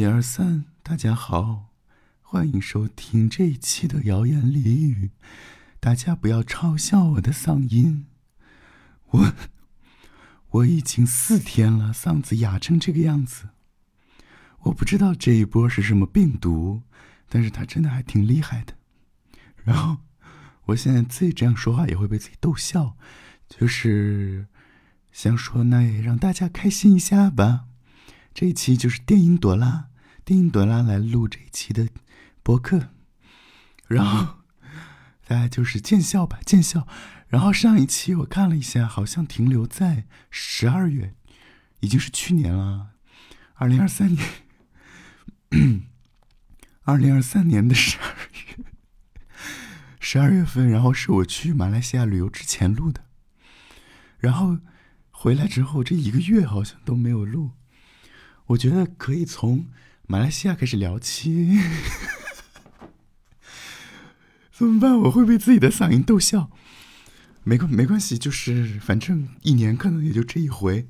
一二三，大家好，欢迎收听这一期的谣言俚语。大家不要嘲笑我的嗓音，我我已经四天了，嗓子哑成这个样子。我不知道这一波是什么病毒，但是它真的还挺厉害的。然后我现在自己这样说话也会被自己逗笑，就是想说那也让大家开心一下吧。这一期就是电音朵拉，电音朵拉来录这一期的博客，然后大家就是见笑吧，见笑。然后上一期我看了一下，好像停留在十二月，已经是去年了，二零二三年，二零二三年的十二月，十二月份，然后是我去马来西亚旅游之前录的，然后回来之后这一个月好像都没有录。我觉得可以从马来西亚开始聊起，怎么办？我会被自己的嗓音逗笑。没关没关系，就是反正一年可能也就这一回。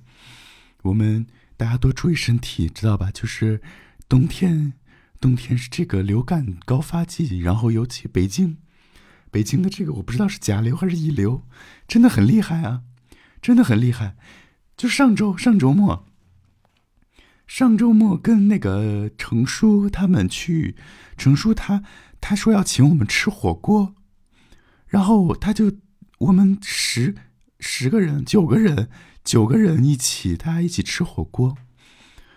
我们大家多注意身体，知道吧？就是冬天，冬天是这个流感高发季，然后尤其北京，北京的这个我不知道是甲流还是乙流，真的很厉害啊，真的很厉害。就上周上周末。上周末跟那个程叔他们去，程叔他他说要请我们吃火锅，然后他就我们十十个人九个人九个人一起，大家一起吃火锅，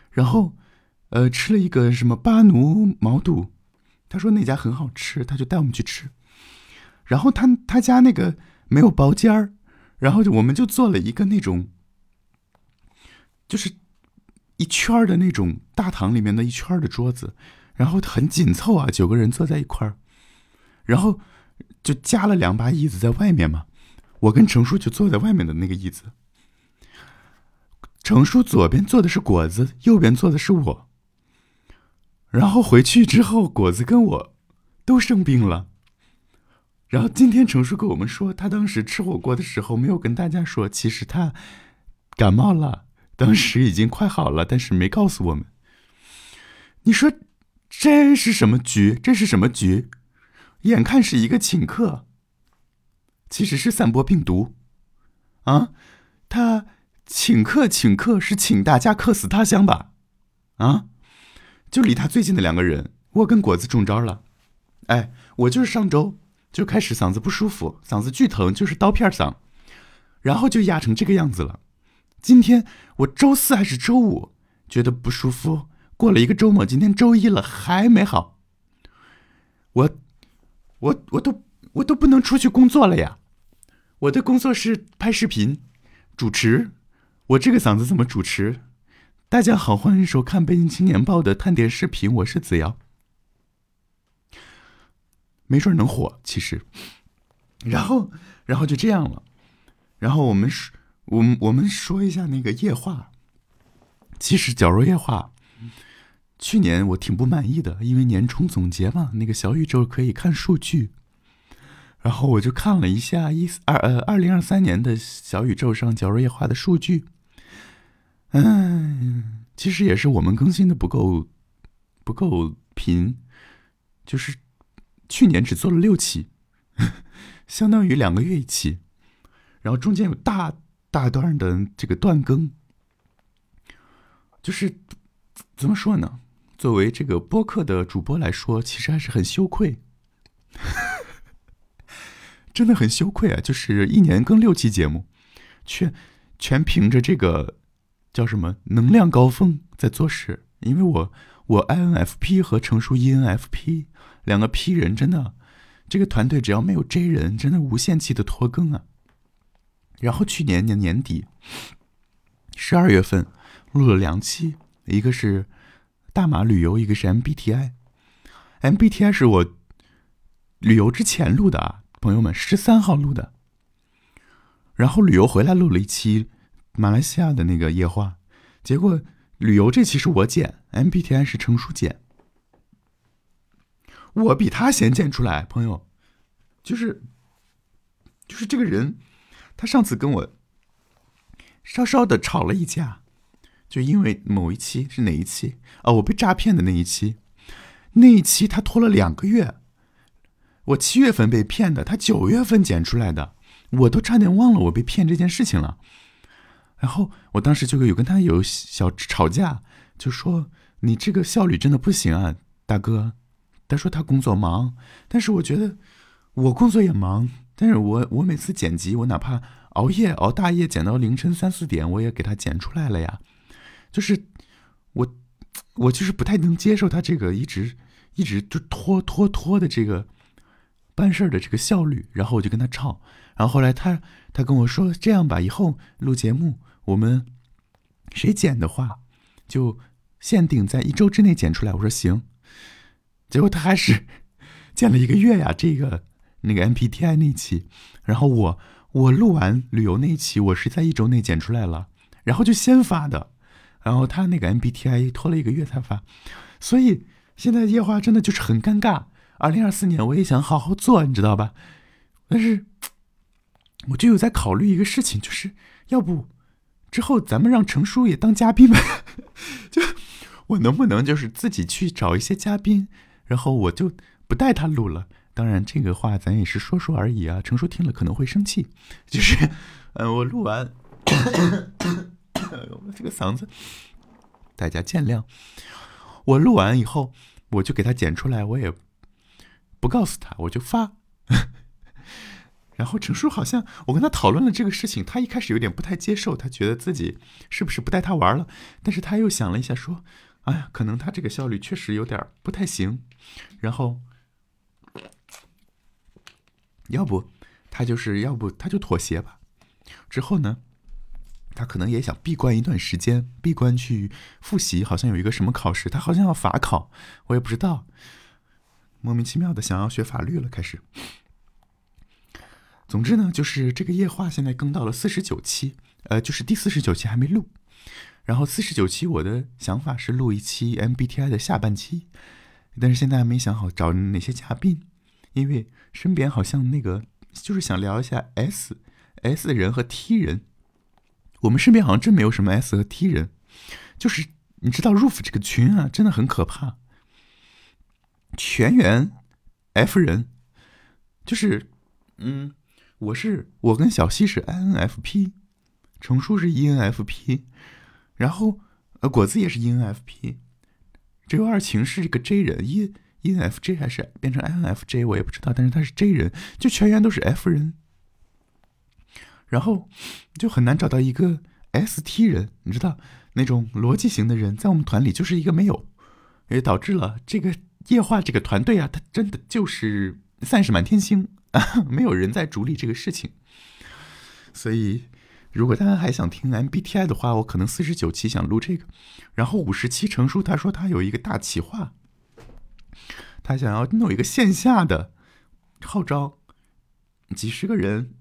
然后呃吃了一个什么巴奴毛肚，他说那家很好吃，他就带我们去吃，然后他他家那个没有包间儿，然后我们就做了一个那种，就是。一圈的那种大堂里面的一圈的桌子，然后很紧凑啊，九个人坐在一块儿，然后就加了两把椅子在外面嘛。我跟程叔就坐在外面的那个椅子，程叔左边坐的是果子，右边坐的是我。然后回去之后，果子跟我都生病了。然后今天程叔跟我们说，他当时吃火锅的时候没有跟大家说，其实他感冒了。当时已经快好了，但是没告诉我们。你说这是什么局？这是什么局？眼看是一个请客，其实是散播病毒。啊，他请客请客是请大家客死他乡吧？啊，就离他最近的两个人，我跟果子中招了。哎，我就是上周就开始嗓子不舒服，嗓子巨疼，就是刀片嗓，然后就压成这个样子了。今天我周四还是周五觉得不舒服，过了一个周末，今天周一了还没好。我，我我都我都不能出去工作了呀！我的工作是拍视频、主持，我这个嗓子怎么主持？大家好，欢迎收看《北京青年报》的探店视频，我是子瑶，没准能火，其实。然后，然后就这样了，然后我们是。我们我们说一下那个液化。其实绞肉液化，去年我挺不满意的，因为年终总结嘛，那个小宇宙可以看数据。然后我就看了一下一二呃二零二三年的小宇宙上绞肉液化的数据。嗯，其实也是我们更新的不够不够频，就是去年只做了六期，相当于两个月一期，然后中间有大。大段的这个断更，就是怎么说呢？作为这个播客的主播来说，其实还是很羞愧，真的很羞愧啊！就是一年更六期节目，全全凭着这个叫什么能量高峰在做事。因为我我 INFP 和成熟 ENFP 两个 P 人，真的这个团队只要没有 J 人，真的无限期的拖更啊。然后去年年年底，十二月份录了两期，一个是大马旅游，一个是 MBTI。MBTI 是我旅游之前录的啊，朋友们，十三号录的。然后旅游回来录了一期马来西亚的那个夜话，结果旅游这期是我剪，MBTI 是成熟剪，我比他先剪出来，朋友，就是就是这个人。他上次跟我稍稍的吵了一架，就因为某一期是哪一期啊？我被诈骗的那一期，那一期他拖了两个月，我七月份被骗的，他九月份剪出来的，我都差点忘了我被骗这件事情了。然后我当时就有跟他有小吵架，就说你这个效率真的不行啊，大哥。他说他工作忙，但是我觉得我工作也忙，但是我我每次剪辑，我哪怕熬夜熬大夜剪到凌晨三四点，我也给他剪出来了呀。就是我我就是不太能接受他这个一直一直就拖拖拖的这个办事的这个效率，然后我就跟他吵，然后后来他他跟我说这样吧，以后录节目我们谁剪的话就限定在一周之内剪出来。我说行。结果他还是 剪了一个月呀，这个那个 MBTI 那一期，然后我我录完旅游那一期，我是在一周内剪出来了，然后就先发的，然后他那个 MBTI 拖了一个月才发，所以现在夜话真的就是很尴尬。二零二四年我也想好好做，你知道吧？但是我就有在考虑一个事情，就是要不之后咱们让程叔也当嘉宾吧？就我能不能就是自己去找一些嘉宾？然后我就不带他录了。当然，这个话咱也是说说而已啊。程叔听了可能会生气。就是，嗯，我录完，我这个嗓子，大家见谅。我录完以后，我就给他剪出来，我也不告诉他，我就发。然后程叔好像我跟他讨论了这个事情，他一开始有点不太接受，他觉得自己是不是不带他玩了？但是他又想了一下，说。哎呀，可能他这个效率确实有点不太行，然后，要不他就是要不他就妥协吧。之后呢，他可能也想闭关一段时间，闭关去复习，好像有一个什么考试，他好像要法考，我也不知道，莫名其妙的想要学法律了，开始。总之呢，就是这个夜话现在更到了四十九期，呃，就是第四十九期还没录。然后四十九期，我的想法是录一期 MBTI 的下半期，但是现在还没想好找哪些嘉宾，因为身边好像那个就是想聊一下 S S 人和 T 人，我们身边好像真没有什么 S 和 T 人，就是你知道 Roof 这个群啊，真的很可怕，全员 F 人，就是嗯，我是我跟小西是 INFP，程叔是 ENFP。然后，呃，果子也是 ENFP，只有二晴是一个 J 人，E ENFJ 还是变成 INFJ 我也不知道，但是他是 J 人，就全员都是 F 人，然后就很难找到一个 ST 人，你知道那种逻辑型的人，在我们团里就是一个没有，也导致了这个夜话这个团队啊，他真的就是散是满天星，没有人在主理这个事情，所以。如果大家还想听 MBTI 的话，我可能四十九期想录这个，然后五十期成书，他说他有一个大企划，他想要弄一个线下的号召几十个人，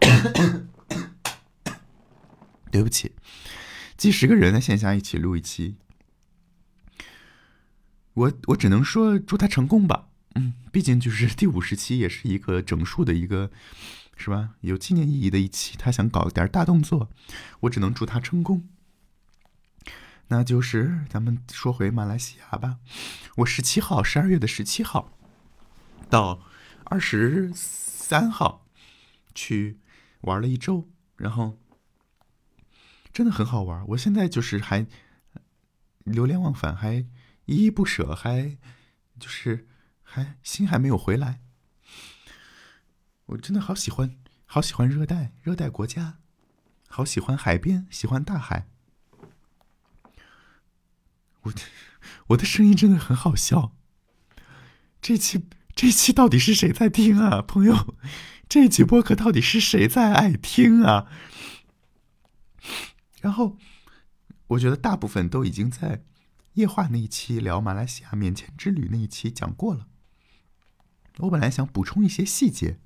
对不起，几十个人在线下一起录一期，我我只能说祝他成功吧，嗯，毕竟就是第五十期也是一个整数的一个。是吧？有纪念意义的一期，他想搞点大动作，我只能祝他成功。那就是咱们说回马来西亚吧。我十七号，十二月的十七号到二十三号去玩了一周，然后真的很好玩。我现在就是还流连忘返，还依依不舍，还就是还心还没有回来。我真的好喜欢，好喜欢热带热带国家，好喜欢海边，喜欢大海。我我的声音真的很好笑。这期这期到底是谁在听啊，朋友？这期播客到底是谁在爱听啊？然后我觉得大部分都已经在夜话那一期聊马来西亚免签之旅那一期讲过了。我本来想补充一些细节。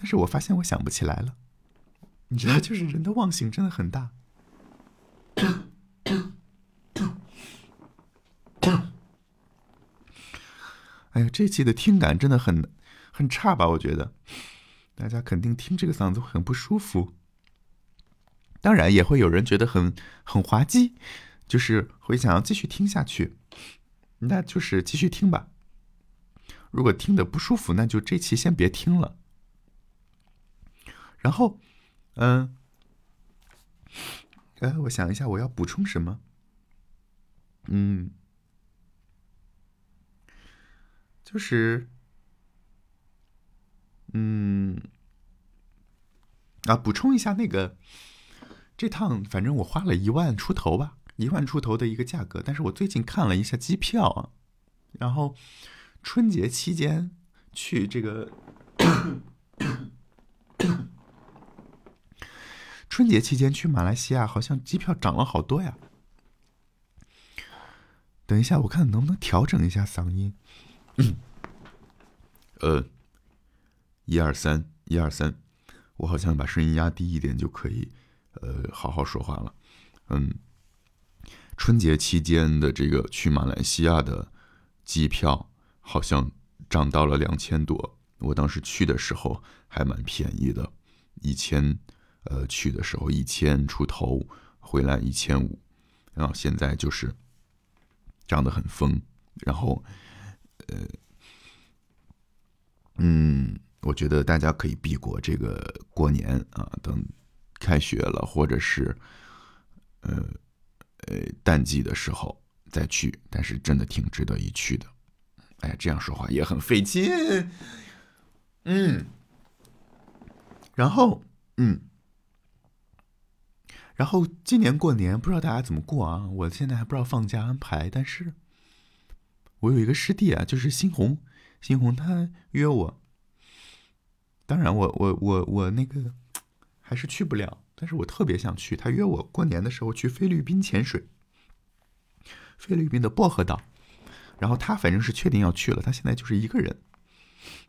但是我发现我想不起来了，你知道，就是人的忘性真的很大。哎呀，这期的听感真的很很差吧？我觉得大家肯定听这个嗓子很不舒服。当然也会有人觉得很很滑稽，就是会想要继续听下去，那就是继续听吧。如果听的不舒服，那就这期先别听了。然后，嗯，哎，我想一下，我要补充什么？嗯，就是，嗯，啊，补充一下那个，这趟反正我花了一万出头吧，一万出头的一个价格。但是我最近看了一下机票啊，然后春节期间去这个，春节期间去马来西亚，好像机票涨了好多呀。等一下，我看能不能调整一下嗓音。呃，一二三，一二三，我好像把声音压低一点就可以，呃，好好说话了。嗯，春节期间的这个去马来西亚的机票好像涨到了两千多。我当时去的时候还蛮便宜的，一千，呃，去的时候一千出头，回来一千五，然后现在就是。涨得很疯，然后，呃，嗯，我觉得大家可以避过这个过年啊，等开学了，或者是，呃，呃，淡季的时候再去，但是真的挺值得一去的。哎，这样说话也很费劲，嗯，然后，嗯。然后今年过年不知道大家怎么过啊？我现在还不知道放假安排，但是我有一个师弟啊，就是新红，新红他约我。当然，我我我我那个还是去不了，但是我特别想去。他约我过年的时候去菲律宾潜水，菲律宾的薄荷岛。然后他反正是确定要去了，他现在就是一个人，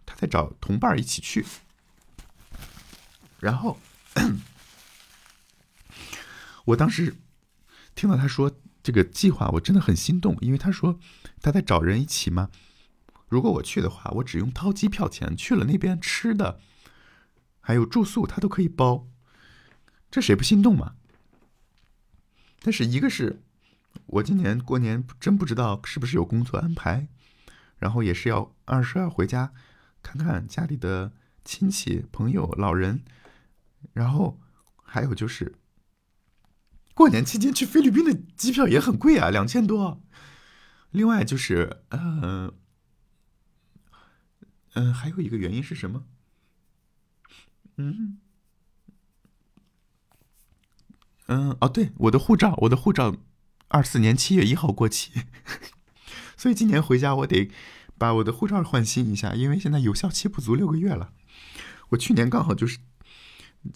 他在找同伴一起去。然后。我当时听到他说这个计划，我真的很心动，因为他说他在找人一起嘛。如果我去的话，我只用掏机票钱，去了那边吃的还有住宿他都可以包，这谁不心动嘛？但是一个是我今年过年真不知道是不是有工作安排，然后也是要二十二回家看看家里的亲戚朋友老人，然后还有就是。过年期间去菲律宾的机票也很贵啊，两千多。另外就是，嗯嗯，还有一个原因是什么？嗯嗯，哦，对，我的护照，我的护照二四年七月一号过期，所以今年回家我得把我的护照换新一下，因为现在有效期不足六个月了。我去年刚好就是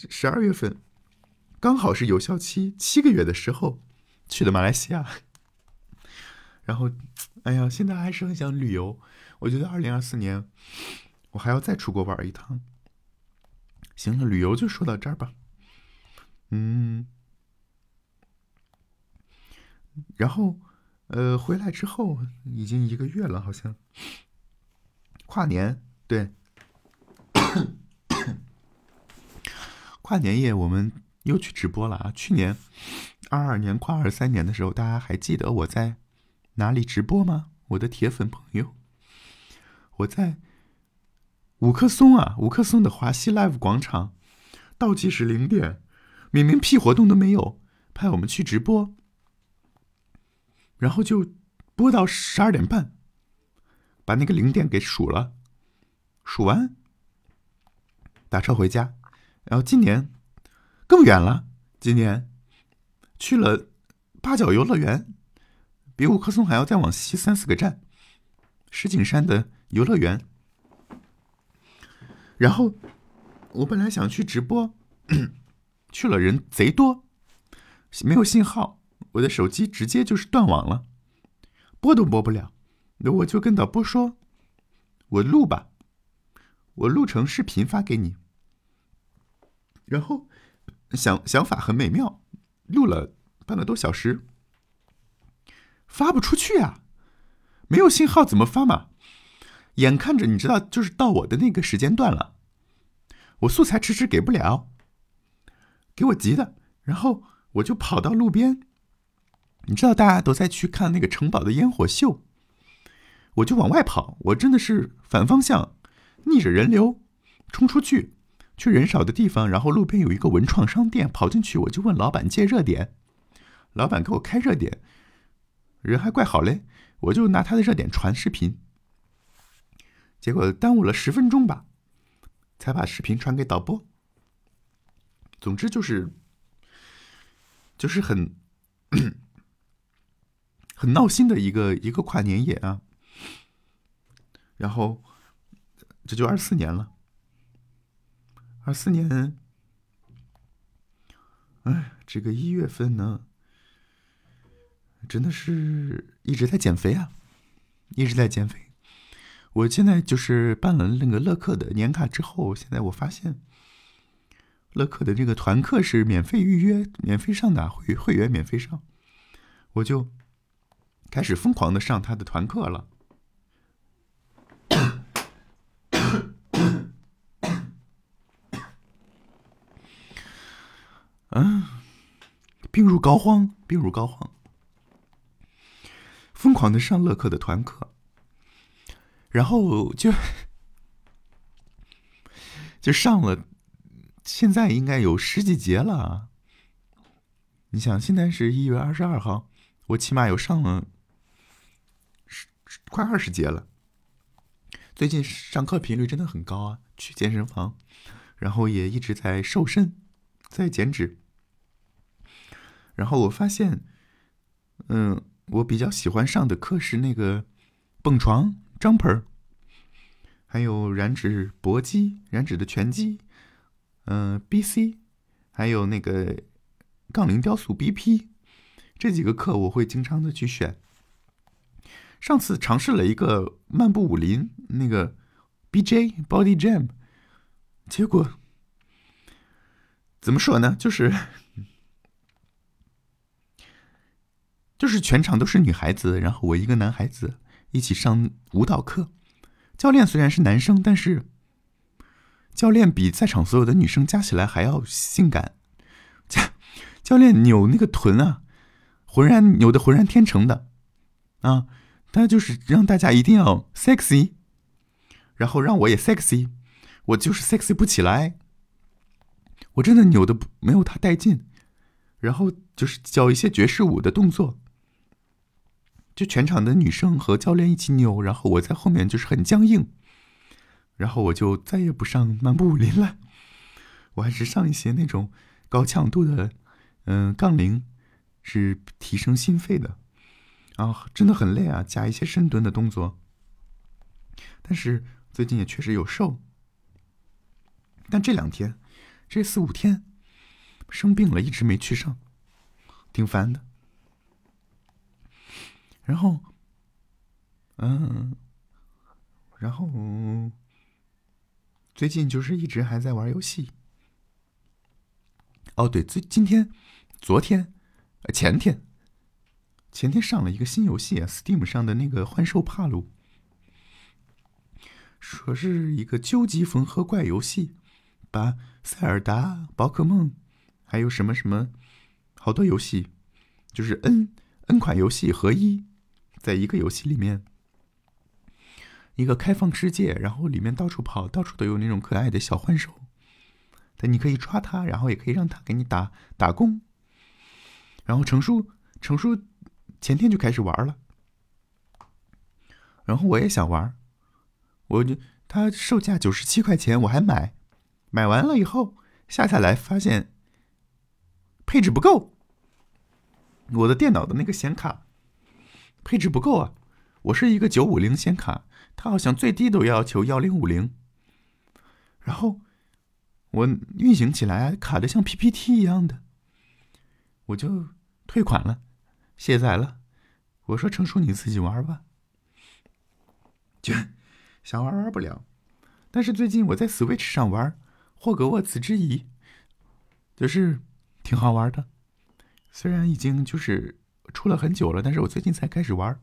十二月份。刚好是有效期七个月的时候去的马来西亚，然后，哎呀，现在还是很想旅游。我觉得二零二四年我还要再出国玩一趟。行了，旅游就说到这儿吧。嗯，然后，呃，回来之后已经一个月了，好像跨年对，跨年 夜我们。又去直播了啊！去年二二年跨二三年的时候，大家还记得我在哪里直播吗？我的铁粉朋友，我在五棵松啊，五棵松的华西 Live 广场，倒计时零点，明明屁活动都没有，派我们去直播，然后就播到十二点半，把那个零点给数了，数完打车回家，然后今年。更远了，今年去了八角游乐园，比五棵松还要再往西三四个站，石景山的游乐园。然后我本来想去直播，去了人贼多，没有信号，我的手机直接就是断网了，播都播不了。那我就跟导播说：“我录吧，我录成视频发给你。”然后。想想法很美妙，录了半个多小时，发不出去啊，没有信号怎么发嘛？眼看着你知道，就是到我的那个时间段了，我素材迟迟给不了，给我急的，然后我就跑到路边，你知道大家都在去看那个城堡的烟火秀，我就往外跑，我真的是反方向，逆着人流冲出去，去人少的地方，然后路边有一个文创商店，跑进去我就问老板借热点，老板给我开热点，人还怪好嘞，我就拿他的热点传视频，结果耽误了十分钟吧，才把视频传给导播。总之就是，就是很很闹心的一个一个跨年夜啊。然后这就二四年了，二四年，哎，这个一月份呢，真的是一直在减肥啊，一直在减肥。我现在就是办了那个乐客的年卡之后，现在我发现。乐客的这个团课是免费预约、免费上的，会会员免费上，我就开始疯狂的上他的团课了。病入膏肓，病入膏肓，疯狂的上乐课的团课，然后就 就上了。现在应该有十几节了。你想，现在是一月二十二号，我起码有上了十快二十节了。最近上课频率真的很高啊，去健身房，然后也一直在瘦身，在减脂。然后我发现，嗯，我比较喜欢上的课是那个蹦床、jumper，还有燃脂搏击、燃脂的拳击。嗯，B C，还有那个杠铃雕塑 B P，这几个课我会经常的去选。上次尝试了一个漫步武林那个 B J Body Jam，结果怎么说呢？就是就是全场都是女孩子，然后我一个男孩子一起上舞蹈课。教练虽然是男生，但是。教练比在场所有的女生加起来还要性感，教教练扭那个臀啊，浑然扭的浑然天成的，啊，他就是让大家一定要 sexy，然后让我也 sexy，我就是 sexy 不起来，我真的扭的没有他带劲，然后就是教一些爵士舞的动作，就全场的女生和教练一起扭，然后我在后面就是很僵硬。然后我就再也不上漫步武林了，我还是上一些那种高强度的，嗯，杠铃，是提升心肺的，啊，真的很累啊，加一些深蹲的动作。但是最近也确实有瘦，但这两天，这四五天生病了，一直没去上，挺烦的。然后，嗯，然后。最近就是一直还在玩游戏。哦，对，最今天、昨天、前天、前天上了一个新游戏啊，Steam 上的那个《幻兽帕鲁》，说是一个究极缝合怪游戏，把塞尔达、宝可梦，还有什么什么好多游戏，就是 N N 款游戏合一，在一个游戏里面。一个开放世界，然后里面到处跑，到处都有那种可爱的小幻兽，但你可以抓它，然后也可以让它给你打打工。然后程叔，程叔前天就开始玩了，然后我也想玩，我就它售价九十七块钱，我还买，买完了以后下下来发现配置不够，我的电脑的那个显卡配置不够啊，我是一个九五零显卡。它好像最低都要求幺零五零，然后我运行起来卡的像 PPT 一样的，我就退款了，卸载了。我说：“成叔你自己玩吧。”就想玩玩不了，但是最近我在 Switch 上玩《霍格沃茨之遗》，就是挺好玩的。虽然已经就是出了很久了，但是我最近才开始玩。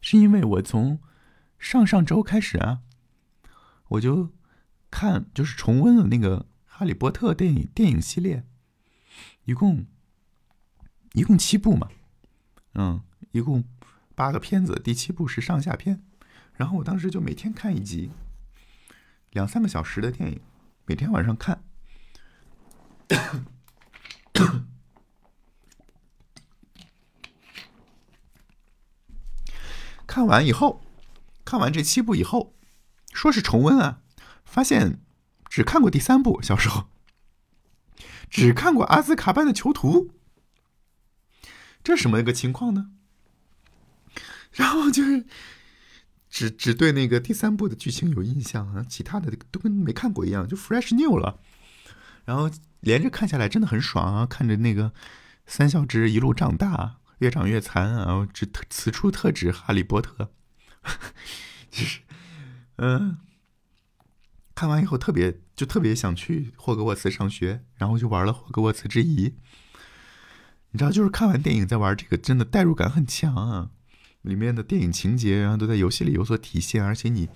是因为我从上上周开始啊，我就看就是重温了那个《哈利波特》电影电影系列，一共一共七部嘛，嗯，一共八个片子，第七部是上下篇。然后我当时就每天看一集，两三个小时的电影，每天晚上看。看完以后，看完这七部以后，说是重温啊，发现只看过第三部，小时候只看过《阿兹卡班的囚徒》，这什么一个情况呢？然后就是只只对那个第三部的剧情有印象啊，其他的都跟没看过一样，就 fresh new 了。然后连着看下来真的很爽啊，看着那个三小只一路长大。越长越残啊！只特此处特指哈利波特，就是，嗯，看完以后特别就特别想去霍格沃茨上学，然后就玩了霍格沃茨之遗。你知道，就是看完电影再玩这个，真的代入感很强啊！里面的电影情节，然后都在游戏里有所体现，而且你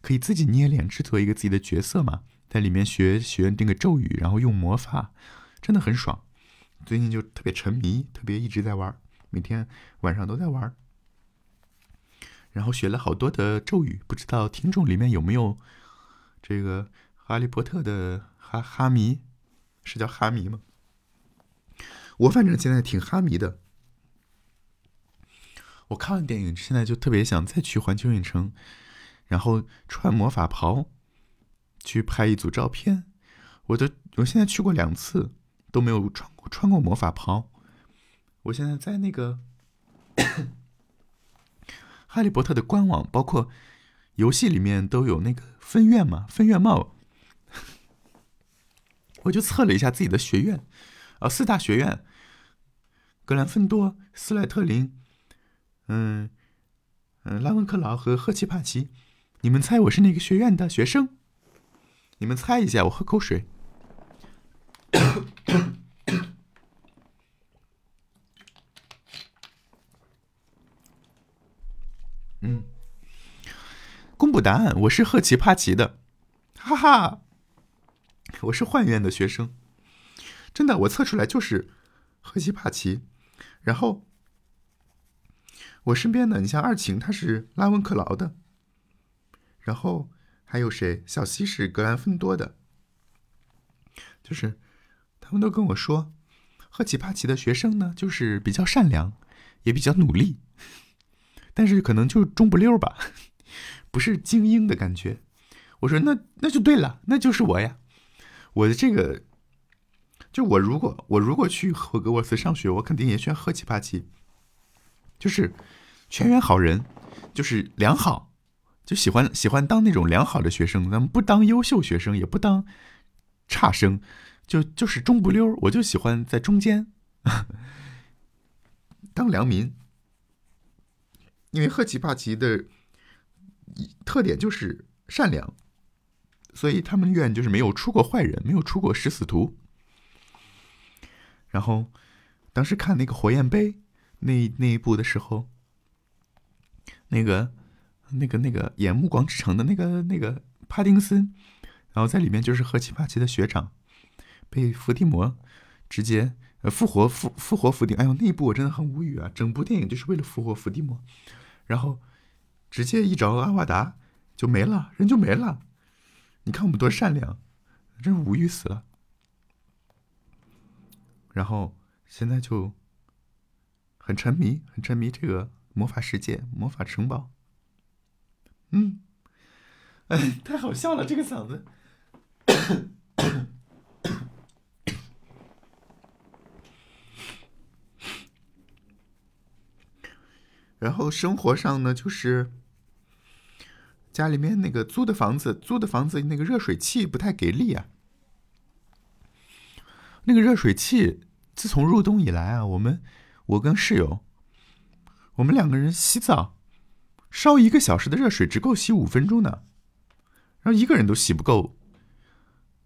可以自己捏脸制作一个自己的角色嘛，在里面学学那个咒语，然后用魔法，真的很爽。最近就特别沉迷，特别一直在玩。每天晚上都在玩，然后学了好多的咒语，不知道听众里面有没有这个哈利波特的哈哈迷，是叫哈迷吗？我反正现在挺哈迷的。我看完电影，现在就特别想再去环球影城，然后穿魔法袍去拍一组照片。我的我现在去过两次，都没有穿过穿过魔法袍。我现在在那个 《哈利波特》的官网，包括游戏里面都有那个分院嘛，分院帽。我就测了一下自己的学院，啊，四大学院：格兰芬多、斯莱特林、嗯嗯，拉文克劳和赫奇帕奇。你们猜我是哪个学院的学生？你们猜一下，我喝口水。嗯，公布答案，我是赫奇帕奇的，哈哈，我是幻院的学生，真的，我测出来就是赫奇帕奇。然后我身边的，你像二晴，他是拉文克劳的，然后还有谁？小西是格兰芬多的，就是他们都跟我说，赫奇帕奇的学生呢，就是比较善良，也比较努力。但是可能就中不溜吧，不是精英的感觉。我说那那就对了，那就是我呀。我的这个，就我如果我如果去霍格沃茨上学，我肯定也选赫奇帕奇。就是全员好人，就是良好，就喜欢喜欢当那种良好的学生，咱们不当优秀学生，也不当差生，就就是中不溜我就喜欢在中间 当良民。因为赫奇帕奇的特点就是善良，所以他们院就是没有出过坏人，没有出过食死徒。然后当时看那个火焰杯那那一部的时候，那个那个那个演《暮光之城》的那个那个帕丁森，然后在里面就是赫奇帕奇的学长，被伏地魔直接呃复活复复活伏地，哎呦那一部我真的很无语啊！整部电影就是为了复活伏地魔。然后，直接一找阿瓦达就没了，人就没了。你看我们多善良，真是无语死了。然后现在就很沉迷，很沉迷这个魔法世界、魔法城堡。嗯，哎，太好笑了，这个嗓子。然后生活上呢，就是家里面那个租的房子，租的房子那个热水器不太给力啊。那个热水器自从入冬以来啊，我们我跟室友，我们两个人洗澡烧一个小时的热水只够洗五分钟的，然后一个人都洗不够。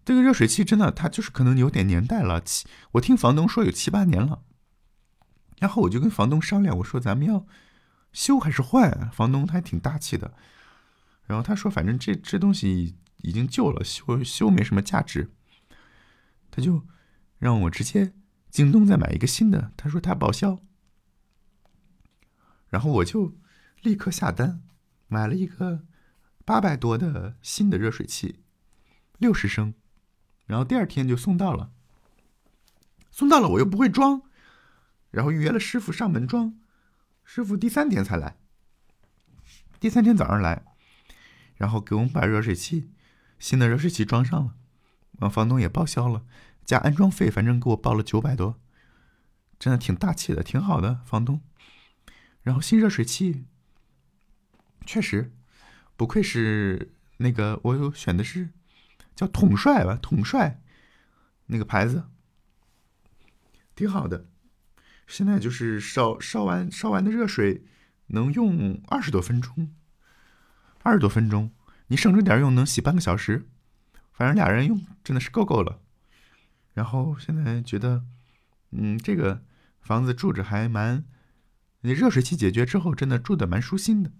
这个热水器真的，它就是可能有点年代了，七我听房东说有七八年了。然后我就跟房东商量，我说咱们要。修还是换？房东他还挺大气的，然后他说：“反正这这东西已经旧了，修修没什么价值。”他就让我直接京东再买一个新的，他说他报销。然后我就立刻下单，买了一个八百多的新的热水器，六十升，然后第二天就送到了。送到了我又不会装，然后预约了师傅上门装，师傅第三天才来。第三天早上来，然后给我们把热水器新的热水器装上了，完房东也报销了，加安装费，反正给我报了九百多，真的挺大气的，挺好的房东。然后新热水器，确实不愧是那个，我有选的是叫统帅吧，统帅那个牌子，挺好的。现在就是烧烧完烧完的热水能用二十多分钟，二十多分钟，你省着点用能洗半个小时，反正俩人用真的是够够了。然后现在觉得，嗯，这个房子住着还蛮。那热水器解决之后，真的住的蛮舒心的，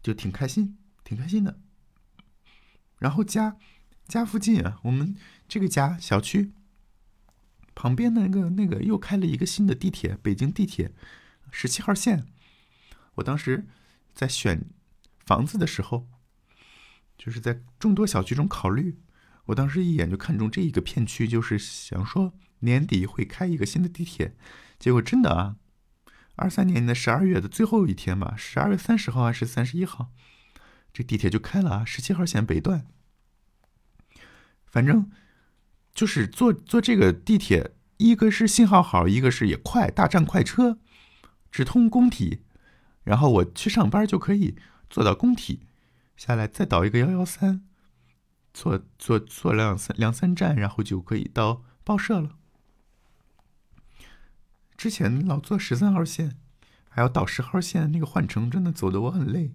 就挺开心，挺开心的。然后家家附近啊，我们这个家小区旁边那个那个又开了一个新的地铁，北京地铁十七号线。我当时在选房子的时候，就是在众多小区中考虑，我当时一眼就看中这一个片区，就是想说年底会开一个新的地铁。结果真的啊，二三年的十二月的最后一天吧，十二月三十号还是三十一号，这地铁就开了啊，十七号线北段。反正就是坐坐这个地铁，一个是信号好，一个是也快，大站快车，直通工体，然后我去上班就可以坐到工体，下来再倒一个幺幺三，坐坐坐两三两三站，然后就可以到报社了。之前老坐十三号线，还要倒十号线，那个换乘真的走的我很累。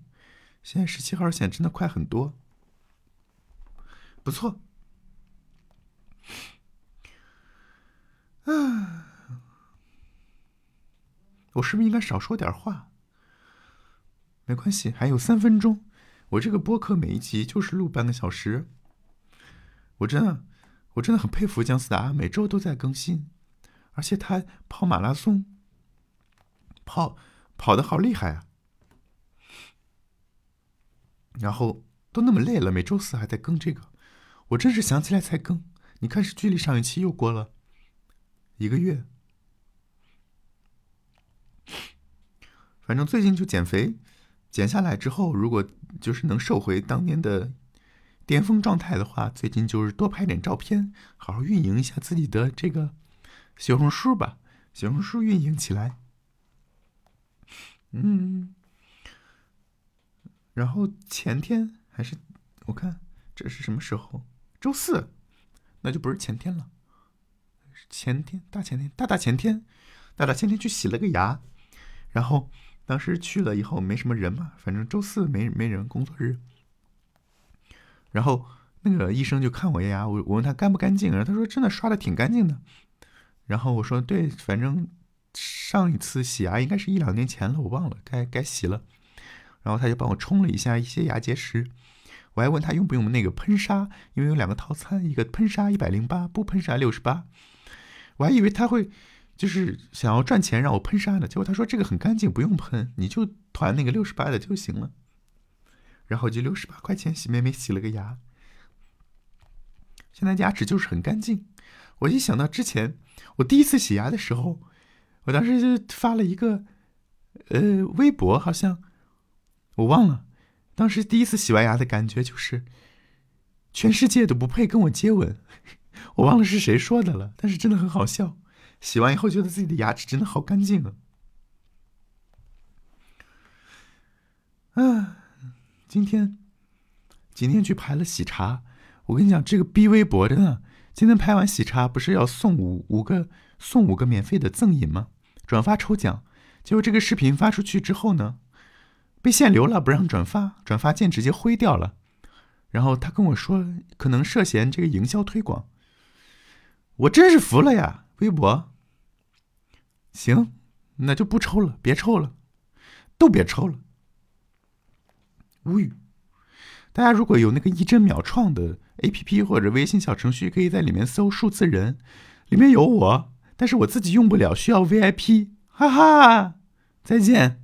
现在十七号线真的快很多，不错。啊，我是不是应该少说点话？没关系，还有三分钟。我这个播客每一集就是录半个小时。我真的，我真的很佩服姜思达，每周都在更新。而且他跑马拉松，跑跑的好厉害啊！然后都那么累了，每周四还在更这个，我真是想起来才更。你看，是距离上一期又过了一个月。反正最近就减肥，减下来之后，如果就是能瘦回当年的巅峰状态的话，最近就是多拍点照片，好好运营一下自己的这个。小红书吧，小红书运营起来。嗯，然后前天还是我看这是什么时候？周四，那就不是前天了，前天大前天大大前天，大大前天去洗了个牙，然后当时去了以后没什么人嘛，反正周四没没人工作日，然后那个医生就看我牙，我我问他干不干净，然后他说真的刷的挺干净的。然后我说：“对，反正上一次洗牙应该是一两年前了，我忘了，该该洗了。”然后他就帮我冲了一下一些牙结石。我还问他用不用那个喷砂，因为有两个套餐，一个喷砂一百零八，不喷砂六十八。我还以为他会就是想要赚钱让我喷砂的，结果他说这个很干净，不用喷，你就团那个六十八的就行了。然后就六十八块钱洗妹妹洗了个牙，现在牙齿就是很干净。我一想到之前我第一次洗牙的时候，我当时就发了一个呃微博，好像我忘了。当时第一次洗完牙的感觉就是，全世界都不配跟我接吻。我忘了是谁说的了，但是真的很好笑。洗完以后觉得自己的牙齿真的好干净啊！啊，今天今天去排了喜茶，我跟你讲，这个逼微博真的。今天拍完喜茶，不是要送五五个送五个免费的赠饮吗？转发抽奖，结果这个视频发出去之后呢，被限流了，不让转发，转发键直接灰掉了。然后他跟我说，可能涉嫌这个营销推广。我真是服了呀，微博。行，那就不抽了，别抽了，都别抽了。无语。大家如果有那个一帧秒创的 A P P 或者微信小程序，可以在里面搜数字人，里面有我，但是我自己用不了，需要 VIP，哈哈，再见。